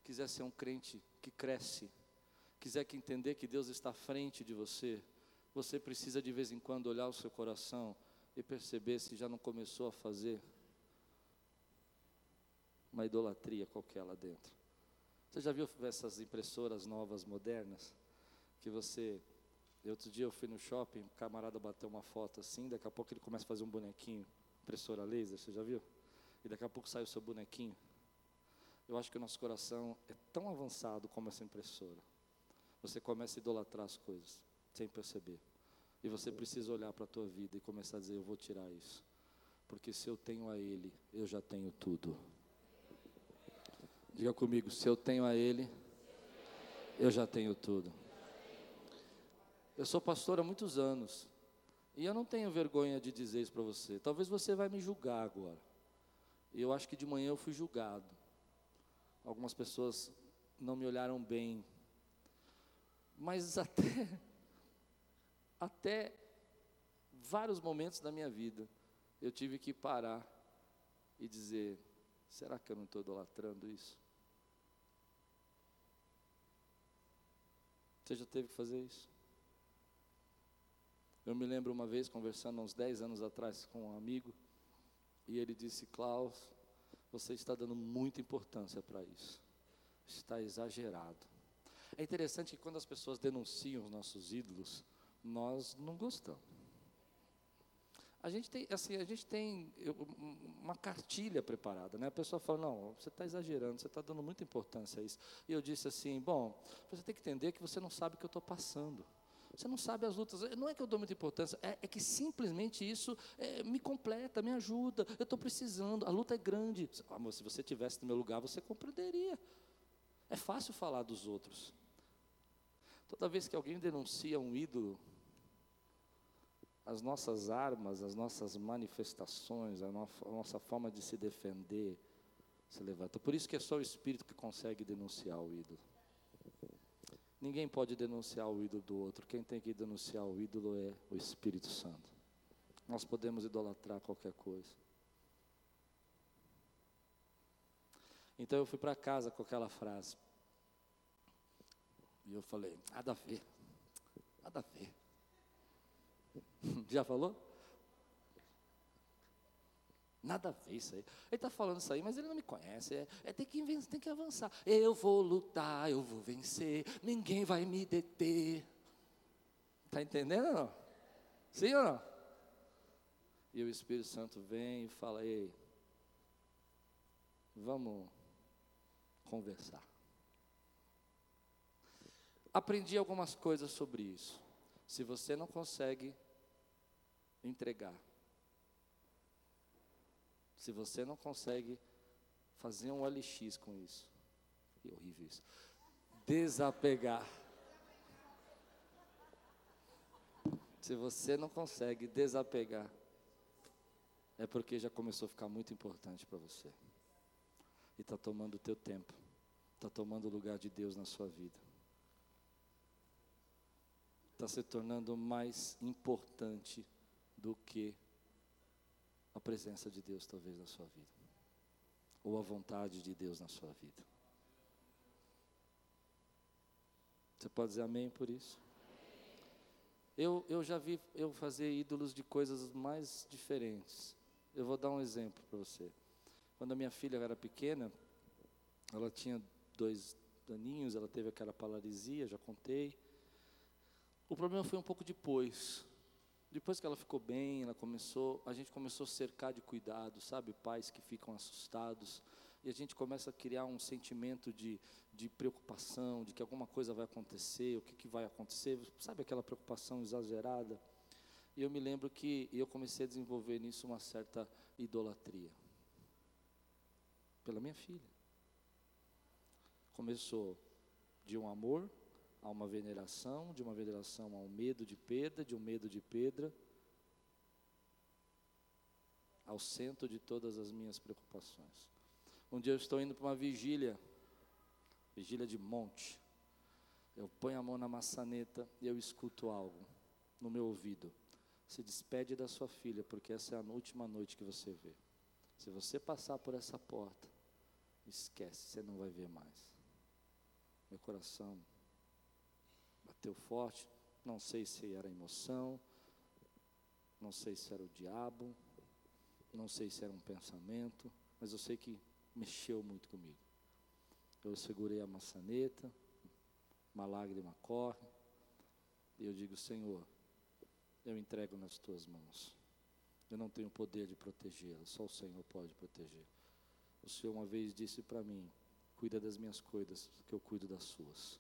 quiser ser um crente que cresce, quiser que entender que Deus está à frente de você, você precisa de vez em quando olhar o seu coração e perceber se já não começou a fazer uma idolatria qualquer lá dentro. Você já viu essas impressoras novas, modernas? Que você. Outro dia eu fui no shopping, o camarada bateu uma foto assim, daqui a pouco ele começa a fazer um bonequinho impressora laser, você já viu? E daqui a pouco sai o seu bonequinho. Eu acho que o nosso coração é tão avançado como essa impressora. Você começa a idolatrar as coisas, sem perceber. E você precisa olhar para a tua vida e começar a dizer, eu vou tirar isso. Porque se eu tenho a Ele, eu já tenho tudo. Diga comigo, se eu tenho a Ele, eu já tenho tudo. Eu sou pastor há muitos anos. E eu não tenho vergonha de dizer isso para você. Talvez você vai me julgar agora. Eu acho que de manhã eu fui julgado. Algumas pessoas não me olharam bem. Mas [laughs] até até vários momentos da minha vida eu tive que parar e dizer: será que eu não estou idolatrando isso? Você já teve que fazer isso? Eu me lembro uma vez conversando uns 10 anos atrás com um amigo, e ele disse: Klaus, você está dando muita importância para isso, está exagerado. É interessante que quando as pessoas denunciam os nossos ídolos, nós não gostamos. A gente tem, assim, a gente tem uma cartilha preparada, né? A pessoa fala, não, você está exagerando, você está dando muita importância a isso. E eu disse assim, bom, você tem que entender que você não sabe o que eu estou passando. Você não sabe as lutas. Não é que eu dou muita importância, é, é que simplesmente isso é, me completa, me ajuda. Eu estou precisando, a luta é grande. Ah, se você tivesse no meu lugar, você compreenderia. É fácil falar dos outros. Toda vez que alguém denuncia um ídolo, as nossas armas, as nossas manifestações, a, no, a nossa forma de se defender se levanta. Por isso que é só o Espírito que consegue denunciar o ídolo. Ninguém pode denunciar o ídolo do outro. Quem tem que denunciar o ídolo é o Espírito Santo. Nós podemos idolatrar qualquer coisa. Então eu fui para casa com aquela frase. E eu falei: nada a ver. Nada a ver. [laughs] Já falou? Nada a ver isso aí. Ele está falando isso aí, mas ele não me conhece. É, é tem, que, tem que avançar. Eu vou lutar, eu vou vencer. Ninguém vai me deter. Está entendendo ou não? Sim ou não? E o Espírito Santo vem e fala: Ei, vamos conversar. Aprendi algumas coisas sobre isso. Se você não consegue entregar se você não consegue fazer um OLX com isso, que horrível isso. Desapegar. Se você não consegue desapegar, é porque já começou a ficar muito importante para você. E está tomando o teu tempo. Está tomando o lugar de Deus na sua vida. Está se tornando mais importante do que a presença de Deus talvez na sua vida, ou a vontade de Deus na sua vida. Você pode dizer amém por isso? Eu, eu já vi eu fazer ídolos de coisas mais diferentes. Eu vou dar um exemplo para você. Quando a minha filha era pequena, ela tinha dois daninhos, ela teve aquela paralisia, já contei. O problema foi um pouco depois. Depois que ela ficou bem, ela começou, a gente começou a cercar de cuidado, sabe? Pais que ficam assustados. E a gente começa a criar um sentimento de, de preocupação, de que alguma coisa vai acontecer, o que, que vai acontecer, sabe aquela preocupação exagerada? E eu me lembro que eu comecei a desenvolver nisso uma certa idolatria. Pela minha filha. Começou de um amor a uma veneração, de uma veneração a um medo de perda, de um medo de pedra, ao centro de todas as minhas preocupações. Um dia eu estou indo para uma vigília, vigília de monte. Eu ponho a mão na maçaneta e eu escuto algo no meu ouvido. Se despede da sua filha, porque essa é a última noite que você vê. Se você passar por essa porta, esquece, você não vai ver mais. Meu coração bateu forte. Não sei se era emoção, não sei se era o diabo, não sei se era um pensamento, mas eu sei que mexeu muito comigo. Eu segurei a maçaneta, uma lágrima corre, e eu digo: Senhor, eu entrego nas tuas mãos. Eu não tenho poder de protegê-la, só o Senhor pode proteger. O Senhor uma vez disse para mim: Cuida das minhas coisas, que eu cuido das suas.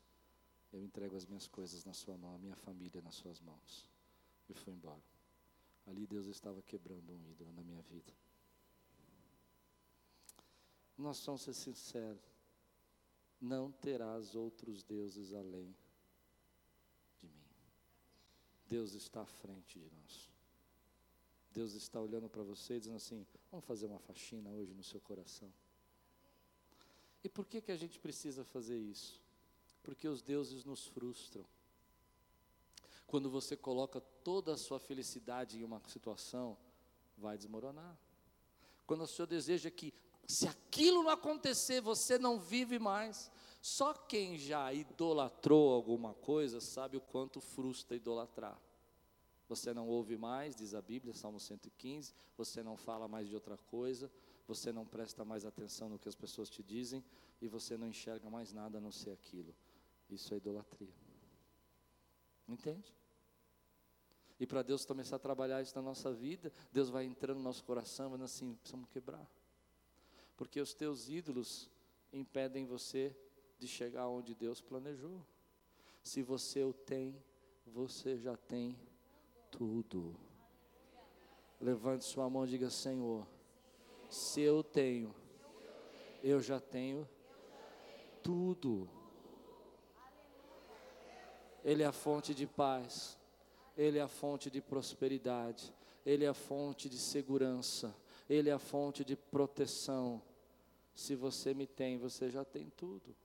Eu entrego as minhas coisas na sua mão, a minha família nas suas mãos. E foi embora. Ali Deus estava quebrando um ídolo na minha vida. Nós vamos ser sinceros. Não terás outros deuses além de mim. Deus está à frente de nós. Deus está olhando para você e dizendo assim: vamos fazer uma faxina hoje no seu coração. E por que, que a gente precisa fazer isso? Porque os deuses nos frustram. Quando você coloca toda a sua felicidade em uma situação, vai desmoronar. Quando o Senhor deseja que, se aquilo não acontecer, você não vive mais. Só quem já idolatrou alguma coisa sabe o quanto frustra idolatrar. Você não ouve mais, diz a Bíblia, Salmo 115, você não fala mais de outra coisa, você não presta mais atenção no que as pessoas te dizem e você não enxerga mais nada a não ser aquilo. Isso é idolatria. Entende? E para Deus começar a trabalhar isso na nossa vida, Deus vai entrando no nosso coração, e assim, precisamos quebrar. Porque os teus ídolos impedem você de chegar onde Deus planejou. Se você o tem, você já tem tudo. Levante sua mão e diga: Senhor, se eu tenho, eu já tenho tudo. Ele é a fonte de paz, Ele é a fonte de prosperidade, Ele é a fonte de segurança, Ele é a fonte de proteção. Se você me tem, você já tem tudo.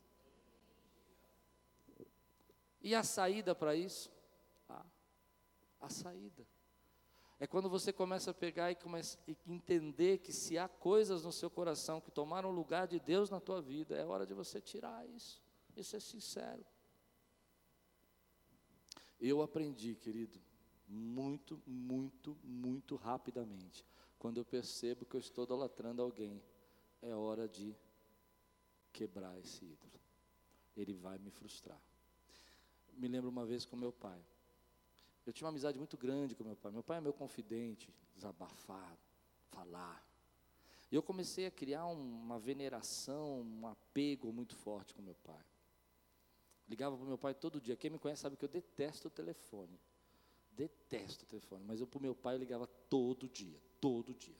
E a saída para isso? Ah, a saída. É quando você começa a pegar e começa a entender que se há coisas no seu coração que tomaram o lugar de Deus na tua vida, é hora de você tirar isso. Isso é sincero. Eu aprendi, querido, muito, muito, muito rapidamente. Quando eu percebo que eu estou idolatrando alguém, é hora de quebrar esse ídolo. Ele vai me frustrar. Me lembro uma vez com meu pai. Eu tinha uma amizade muito grande com meu pai. Meu pai é meu confidente, desabafar, falar. E eu comecei a criar uma veneração, um apego muito forte com meu pai. Ligava para o meu pai todo dia. Quem me conhece sabe que eu detesto o telefone. Detesto o telefone. Mas eu para o meu pai eu ligava todo dia. Todo dia.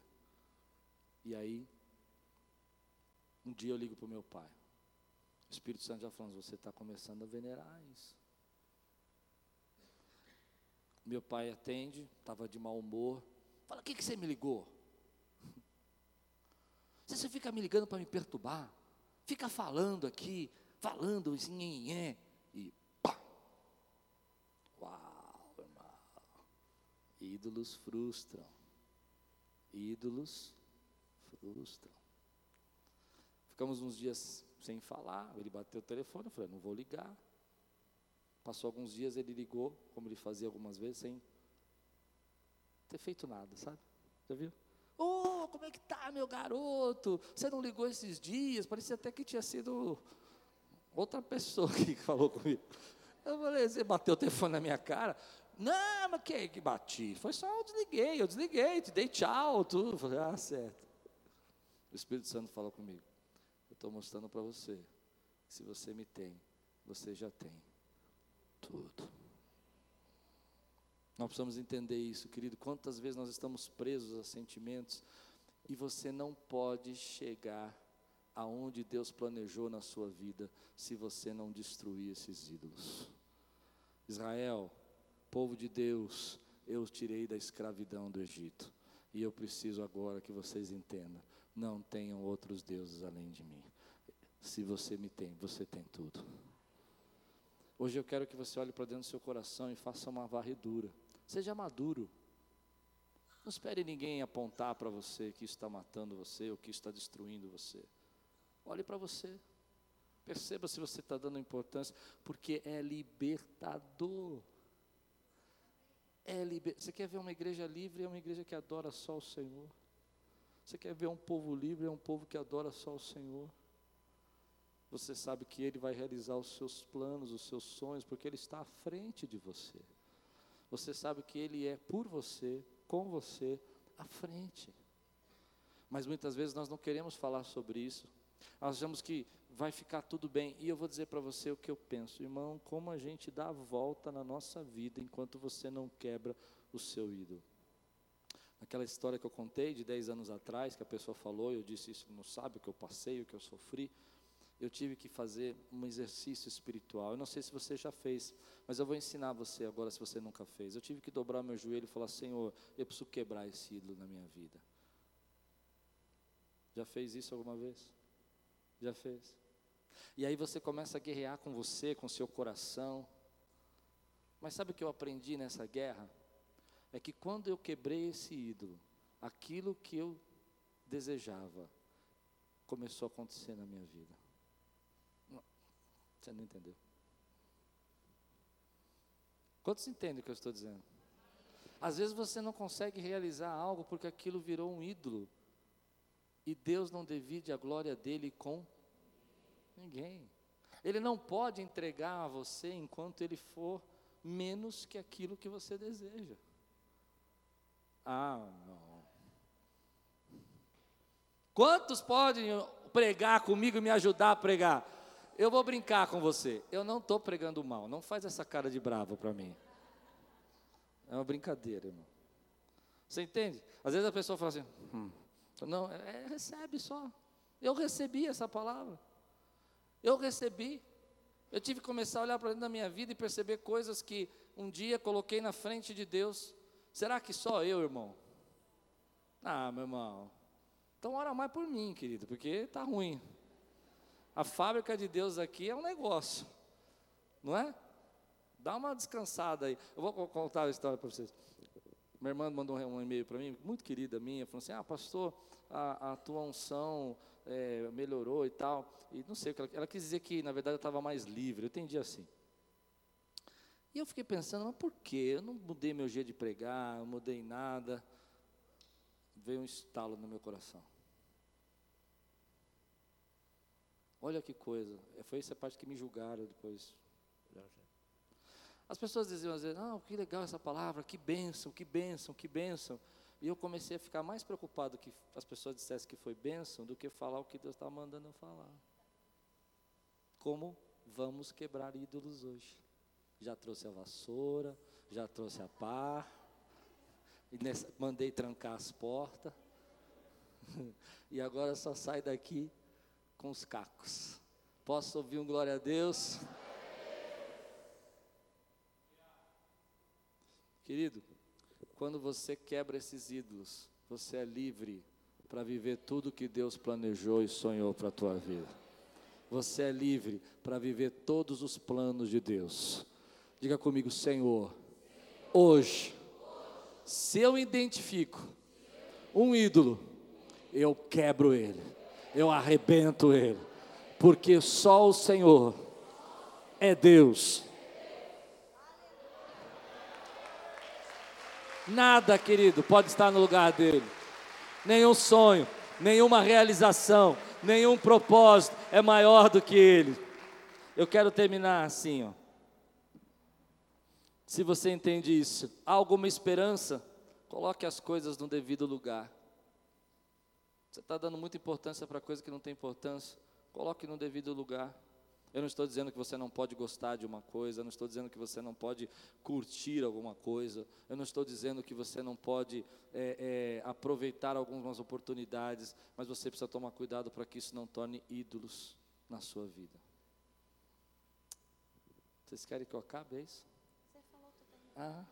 E aí, um dia eu ligo para o meu pai. O Espírito Santo já falando, você está começando a venerar isso. Meu pai atende, estava de mau humor. Fala, o que, que você me ligou? [laughs] Você fica me ligando para me perturbar? Fica falando aqui, falando assim, e pá. Uau, irmão. Ídolos frustram. Ídolos frustram. Ficamos uns dias sem falar, ele bateu o telefone, eu falei, não vou ligar. Passou alguns dias, ele ligou, como ele fazia algumas vezes, sem ter feito nada, sabe? Já viu? Ô, oh, como é que tá, meu garoto? Você não ligou esses dias? Parecia até que tinha sido outra pessoa que [laughs] falou comigo. Eu falei, você bateu o telefone na minha cara? Não, mas que que bati? Foi só eu desliguei, eu desliguei, te dei tchau, tudo. Eu falei, ah, certo. O Espírito Santo falou comigo. Eu estou mostrando para você se você me tem, você já tem tudo. Nós precisamos entender isso, querido. Quantas vezes nós estamos presos a sentimentos e você não pode chegar aonde Deus planejou na sua vida se você não destruir esses ídolos. Israel, povo de Deus, eu os tirei da escravidão do Egito. E eu preciso agora que vocês entendam: não tenham outros deuses além de mim. Se você me tem, você tem tudo. Hoje eu quero que você olhe para dentro do seu coração e faça uma varredura. Seja maduro. Não espere ninguém apontar para você que está matando você ou que está destruindo você. Olhe para você. Perceba se você está dando importância, porque é libertador. É liber... Você quer ver uma igreja livre? É uma igreja que adora só o Senhor. Você quer ver um povo livre? É um povo que adora só o Senhor. Você sabe que Ele vai realizar os seus planos, os seus sonhos, porque Ele está à frente de você. Você sabe que Ele é por você, com você, à frente. Mas muitas vezes nós não queremos falar sobre isso. Achamos que vai ficar tudo bem. E eu vou dizer para você o que eu penso, irmão, como a gente dá a volta na nossa vida enquanto você não quebra o seu ídolo. Aquela história que eu contei de 10 anos atrás, que a pessoa falou, eu disse isso, não sabe o que eu passei, o que eu sofri. Eu tive que fazer um exercício espiritual. Eu não sei se você já fez, mas eu vou ensinar você agora se você nunca fez. Eu tive que dobrar meu joelho e falar: Senhor, eu preciso quebrar esse ídolo na minha vida. Já fez isso alguma vez? Já fez? E aí você começa a guerrear com você, com seu coração. Mas sabe o que eu aprendi nessa guerra? É que quando eu quebrei esse ídolo, aquilo que eu desejava começou a acontecer na minha vida. Você não entendeu? Quantos entendem o que eu estou dizendo? Às vezes você não consegue realizar algo porque aquilo virou um ídolo. E Deus não divide a glória dele com Ninguém. Ele não pode entregar a você enquanto ele for menos que aquilo que você deseja. Ah, não. Quantos podem pregar comigo e me ajudar a pregar? Eu vou brincar com você. Eu não estou pregando mal. Não faz essa cara de bravo para mim. É uma brincadeira, irmão. Você entende? Às vezes a pessoa fala assim: hum, não, é, recebe só. Eu recebi essa palavra. Eu recebi. Eu tive que começar a olhar para dentro da minha vida e perceber coisas que um dia coloquei na frente de Deus. Será que só eu, irmão? Ah, meu irmão. Então ora mais por mim, querido, porque está ruim. A fábrica de Deus aqui é um negócio, não é? Dá uma descansada aí. Eu vou contar a história para vocês. Minha irmã mandou um e-mail para mim, muito querida minha, falou assim: Ah, pastor, a, a tua unção é, melhorou e tal. E não sei o que ela, ela quis dizer que, na verdade, eu estava mais livre. Eu entendi assim. E eu fiquei pensando, mas por quê? Eu não mudei meu jeito de pregar, não mudei nada. Veio um estalo no meu coração. Olha que coisa. Foi essa parte que me julgaram depois. As pessoas diziam às vezes, não, que legal essa palavra, que bênção, que bênção, que bênção. E eu comecei a ficar mais preocupado que as pessoas dissessem que foi bênção do que falar o que Deus estava mandando eu falar. Como vamos quebrar ídolos hoje? Já trouxe a vassoura, já trouxe a pá, nessa, mandei trancar as portas, [laughs] e agora só sai daqui com os cacos. Posso ouvir um glória a Deus? Querido, quando você quebra esses ídolos, você é livre para viver tudo que Deus planejou e sonhou para a tua vida. Você é livre para viver todos os planos de Deus. Diga comigo, Senhor, hoje, se eu identifico um ídolo, eu quebro ele, eu arrebento ele, porque só o Senhor é Deus Nada, querido, pode estar no lugar dele. nenhum sonho, nenhuma realização, nenhum propósito é maior do que Ele. Eu quero terminar assim, ó. Se você entende isso, há alguma esperança? Coloque as coisas no devido lugar. Você está dando muita importância para coisa que não tem importância. Coloque no devido lugar. Eu não estou dizendo que você não pode gostar de uma coisa, eu não estou dizendo que você não pode curtir alguma coisa, eu não estou dizendo que você não pode é, é, aproveitar algumas oportunidades, mas você precisa tomar cuidado para que isso não torne ídolos na sua vida. Vocês querem que eu acabe, é isso? Você falou tudo. Ah.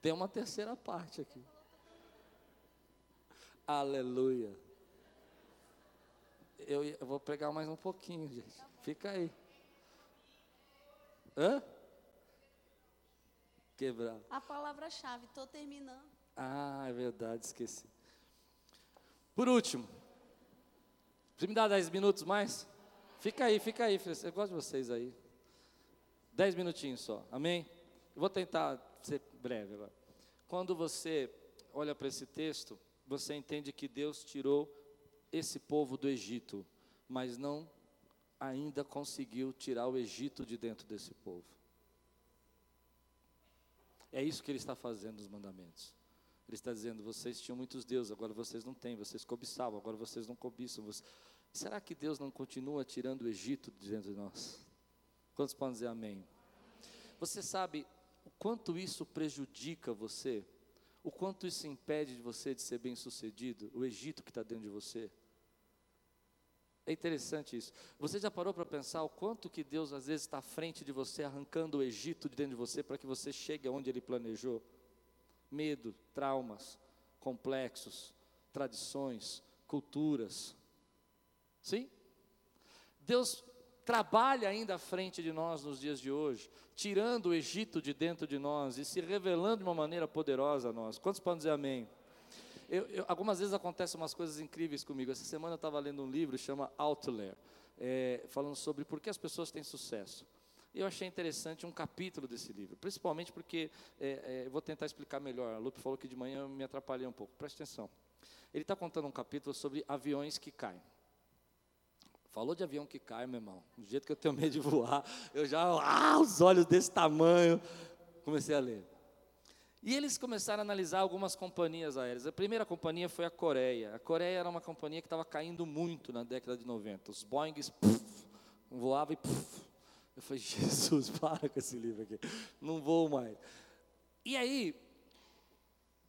Tem uma terceira parte aqui. Aleluia eu, eu vou pregar mais um pouquinho, gente. Fica aí. Hã? Quebrar. A palavra-chave, estou terminando. Ah, é verdade, esqueci. Por último, você me dá 10 minutos mais? Fica aí, fica aí, eu gosto de vocês aí. 10 minutinhos só, amém? Eu vou tentar ser breve agora. Quando você olha para esse texto, você entende que Deus tirou esse povo do Egito, mas não ainda conseguiu tirar o Egito de dentro desse povo. É isso que ele está fazendo nos mandamentos. Ele está dizendo: vocês tinham muitos deuses, agora vocês não têm, vocês cobiçavam, agora vocês não cobiçam. Vocês... Será que Deus não continua tirando o Egito de dentro de nós? Quantos podem dizer amém? Você sabe o quanto isso prejudica você? O quanto isso impede de você de ser bem sucedido? O Egito que está dentro de você? É interessante isso. Você já parou para pensar o quanto que Deus às vezes está à frente de você, arrancando o Egito de dentro de você para que você chegue aonde Ele planejou? Medo, traumas, complexos, tradições, culturas. Sim? Deus trabalha ainda à frente de nós nos dias de hoje, tirando o Egito de dentro de nós e se revelando de uma maneira poderosa a nós. Quantos podem dizer amém? Eu, eu, algumas vezes acontecem umas coisas incríveis comigo. Essa semana eu estava lendo um livro chama Outlier, é, falando sobre por que as pessoas têm sucesso. E eu achei interessante um capítulo desse livro, principalmente porque, é, é, vou tentar explicar melhor. A Lupe falou que de manhã eu me atrapalhei um pouco, preste atenção. Ele está contando um capítulo sobre aviões que caem. Falou de avião que cai, meu irmão. Do jeito que eu tenho medo de voar, eu já, ah, os olhos desse tamanho. Comecei a ler. E eles começaram a analisar algumas companhias aéreas. A primeira companhia foi a Coreia. A Coreia era uma companhia que estava caindo muito na década de 90. Os Boeings voavam e puff. Eu falei, [laughs] Jesus, para com esse livro aqui. Não vou mais. E aí,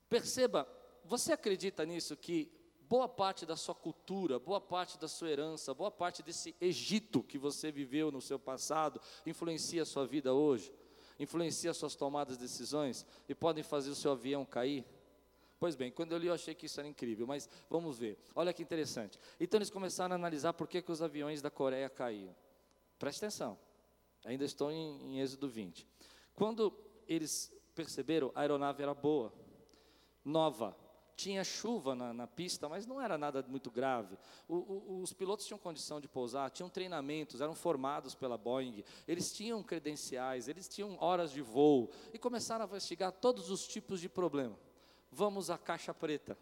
perceba, você acredita nisso que boa parte da sua cultura, boa parte da sua herança, boa parte desse Egito que você viveu no seu passado influencia a sua vida hoje? Influencia suas tomadas de decisões e podem fazer o seu avião cair? Pois bem, quando eu li eu achei que isso era incrível, mas vamos ver. Olha que interessante. Então eles começaram a analisar por que, que os aviões da Coreia caíam. Preste atenção. Ainda estou em, em Êxodo 20. Quando eles perceberam, a aeronave era boa, nova, tinha chuva na, na, pista, mas não era nada muito grave. O, o, os pilotos tinham condição de pousar, tinham treinamentos, eram formados pela Boeing, eles tinham credenciais, eles tinham horas de voo e começaram a investigar todos os tipos de problema. Vamos à caixa preta.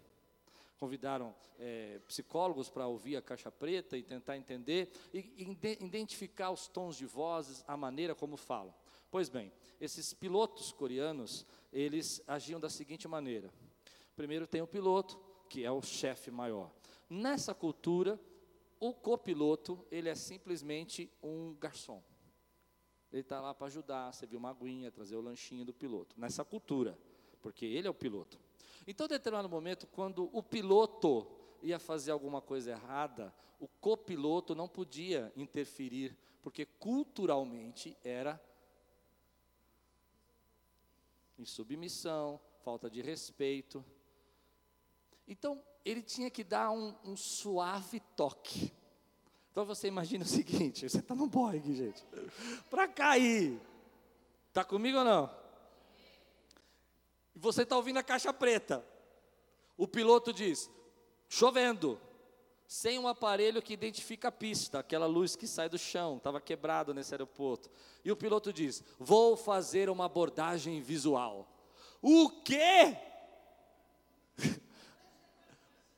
Convidaram é, psicólogos para ouvir a caixa preta e tentar entender e, e identificar os tons de vozes, a maneira como falam. Pois bem, esses pilotos coreanos, eles agiam da seguinte maneira Primeiro tem o piloto, que é o chefe maior. Nessa cultura, o copiloto, ele é simplesmente um garçom. Ele está lá para ajudar, servir uma aguinha, trazer o lanchinho do piloto. Nessa cultura, porque ele é o piloto. Então, em determinado momento, quando o piloto ia fazer alguma coisa errada, o copiloto não podia interferir, porque culturalmente era insubmissão, falta de respeito. Então, ele tinha que dar um, um suave toque. Então, você imagina o [laughs] seguinte: você está no Boeing, gente, para cair. Está comigo ou não? E você está ouvindo a caixa preta. O piloto diz: chovendo, sem um aparelho que identifica a pista, aquela luz que sai do chão, estava quebrado nesse aeroporto. E o piloto diz: vou fazer uma abordagem visual. O quê?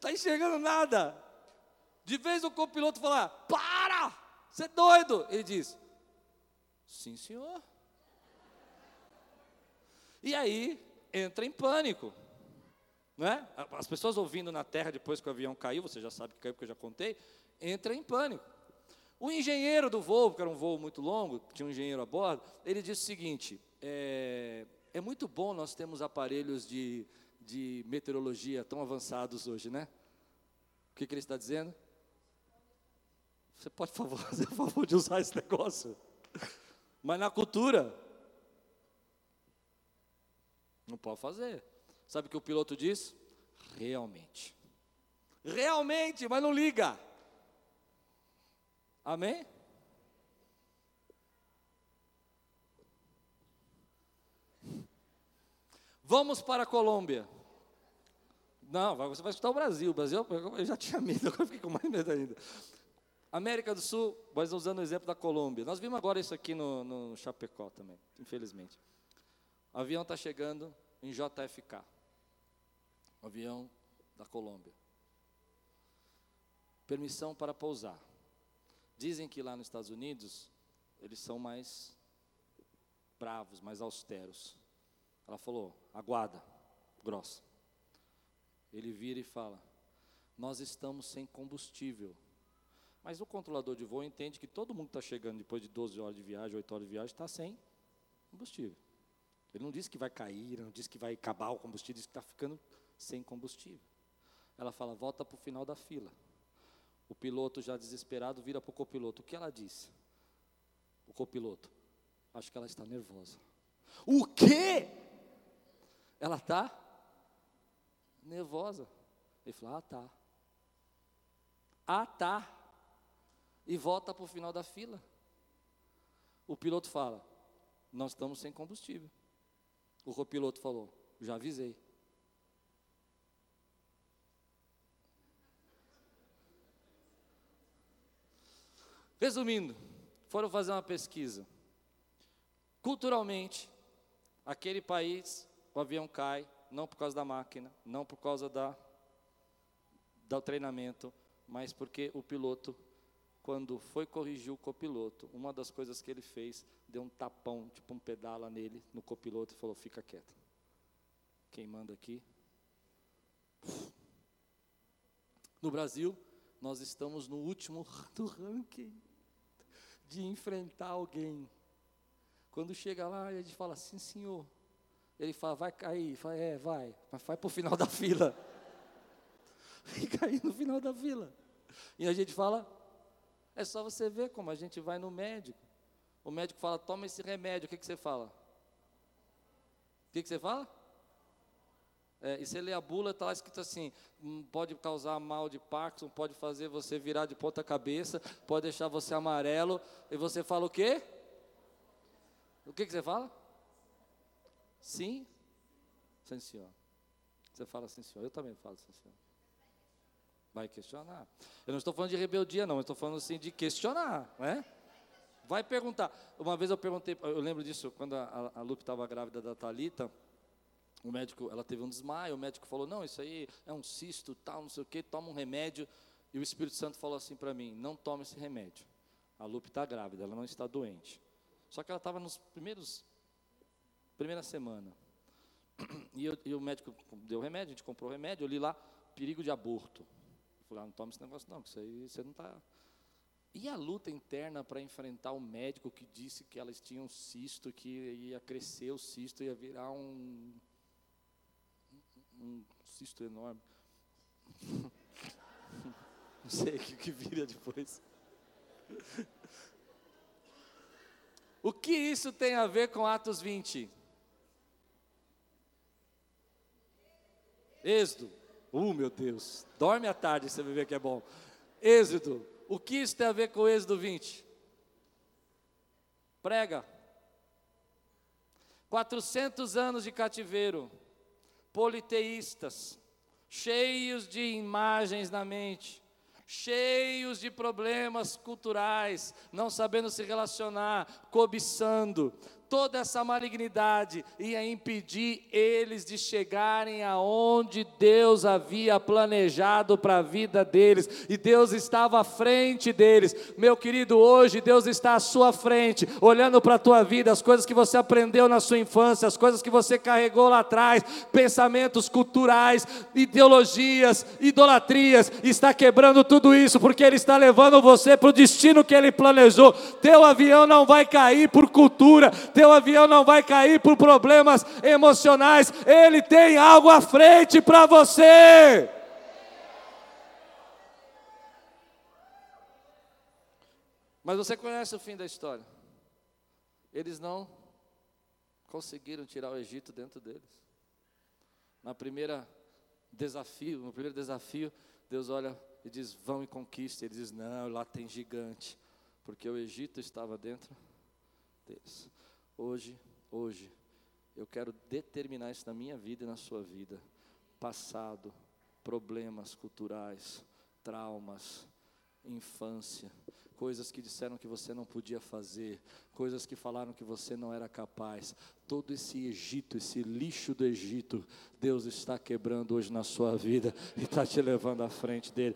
Está enxergando nada. De vez o copiloto falar: Para! Você é doido! Ele diz: Sim, senhor. E aí entra em pânico. Né? As pessoas ouvindo na terra depois que o avião caiu, você já sabe que caiu porque eu já contei, entra em pânico. O engenheiro do voo, que era um voo muito longo, tinha um engenheiro a bordo, ele disse o seguinte: é, é muito bom nós termos aparelhos de, de meteorologia tão avançados hoje, né? O que, que ele está dizendo? Você pode [laughs] fazer o favor de usar esse negócio? Mas na cultura, não pode fazer. Sabe o que o piloto diz? Realmente. Realmente, mas não liga. Amém? Vamos para a Colômbia. Não, você vai escutar o Brasil. O Brasil, eu já tinha medo, agora fiquei com mais medo ainda. América do Sul, mas usando o exemplo da Colômbia. Nós vimos agora isso aqui no, no Chapecó também, infelizmente. O avião está chegando em JFK. O avião da Colômbia. Permissão para pousar. Dizem que lá nos Estados Unidos eles são mais bravos, mais austeros. Ela falou: aguarda, grossa. Ele vira e fala: Nós estamos sem combustível. Mas o controlador de voo entende que todo mundo está chegando depois de 12 horas de viagem, 8 horas de viagem, está sem combustível. Ele não disse que vai cair, não disse que vai acabar o combustível, disse que está ficando sem combustível. Ela fala: volta para o final da fila. O piloto, já desesperado, vira para o copiloto. O que ela disse? O copiloto: Acho que ela está nervosa. O quê? Ela está nervosa. Ele falou: Ah, tá. Ah, tá. E volta para o final da fila. O piloto fala: Nós estamos sem combustível. O copiloto falou: Já avisei. Resumindo, foram fazer uma pesquisa. Culturalmente, aquele país, o avião cai, não por causa da máquina, não por causa da, do treinamento, mas porque o piloto, quando foi corrigir o copiloto, uma das coisas que ele fez, deu um tapão, tipo um pedala nele, no copiloto e falou: fica quieto. Quem manda aqui? No Brasil, nós estamos no último [laughs] do ranking de enfrentar alguém. Quando chega lá, a gente fala assim, senhor. Ele fala, vai cair. Fala, é, vai. Mas vai para o final [laughs] da fila. Fica aí no final da fila. E a gente fala, é só você ver como a gente vai no médico. O médico fala, toma esse remédio. O que, que você fala? O que, que você fala? É, e você lê a bula, está lá escrito assim: hum, pode causar mal de Parkinson, pode fazer você virar de ponta cabeça, pode deixar você amarelo. E você fala o quê? O que, que você fala? Sim? Sim, senhor. Você fala sim, senhor. Eu também falo sim, senhor. Vai questionar. Eu não estou falando de rebeldia, não. Eu estou falando assim de questionar, né? Vai perguntar. Uma vez eu perguntei, eu lembro disso, quando a, a Lupe estava grávida da Talita o médico, ela teve um desmaio, o médico falou: "Não, isso aí é um cisto, tal, não sei o quê, toma um remédio". E o Espírito Santo falou assim para mim: "Não tome esse remédio. A Lupe está grávida, ela não está doente". Só que ela estava nos primeiros primeira semana. E, eu, e, o médico deu remédio, a gente comprou remédio, eu li lá perigo de aborto. Eu falei: ah, "Não tome esse negócio não, que isso aí você não está e a luta interna para enfrentar o médico que disse que elas tinham cisto, que ia crescer o cisto, ia virar um um cisto enorme. [laughs] Não sei o que vira depois. [laughs] O que isso tem a ver com Atos 20? Êxodo. Uh, meu Deus. Dorme à tarde, você vai ver que é bom. Êxodo. O que isso tem a ver com o Êxodo 20? Prega. 400 anos de cativeiro politeístas, cheios de imagens na mente, cheios de problemas culturais, não sabendo se relacionar, cobiçando, toda essa malignidade ia impedir eles de chegarem aonde Deus havia planejado para a vida deles, e Deus estava à frente deles. Meu querido, hoje Deus está à sua frente, olhando para a tua vida, as coisas que você aprendeu na sua infância, as coisas que você carregou lá atrás, pensamentos culturais, ideologias, idolatrias, está quebrando tudo isso, porque Ele está levando você para o destino que Ele planejou. Teu avião não vai cair por cultura, teu avião não vai cair por problemas emocionais, ele tem algo à frente para você. Mas você conhece o fim da história. Eles não conseguiram tirar o Egito dentro deles. Na primeira desafio, no primeiro desafio, Deus olha e diz: "Vão e conquistem". Ele diz: "Não, lá tem gigante", porque o Egito estava dentro deles. Hoje, hoje, eu quero determinar isso na minha vida e na sua vida. Passado, problemas culturais, traumas, infância, coisas que disseram que você não podia fazer, coisas que falaram que você não era capaz. Todo esse Egito, esse lixo do Egito, Deus está quebrando hoje na sua vida e está te levando à frente dele.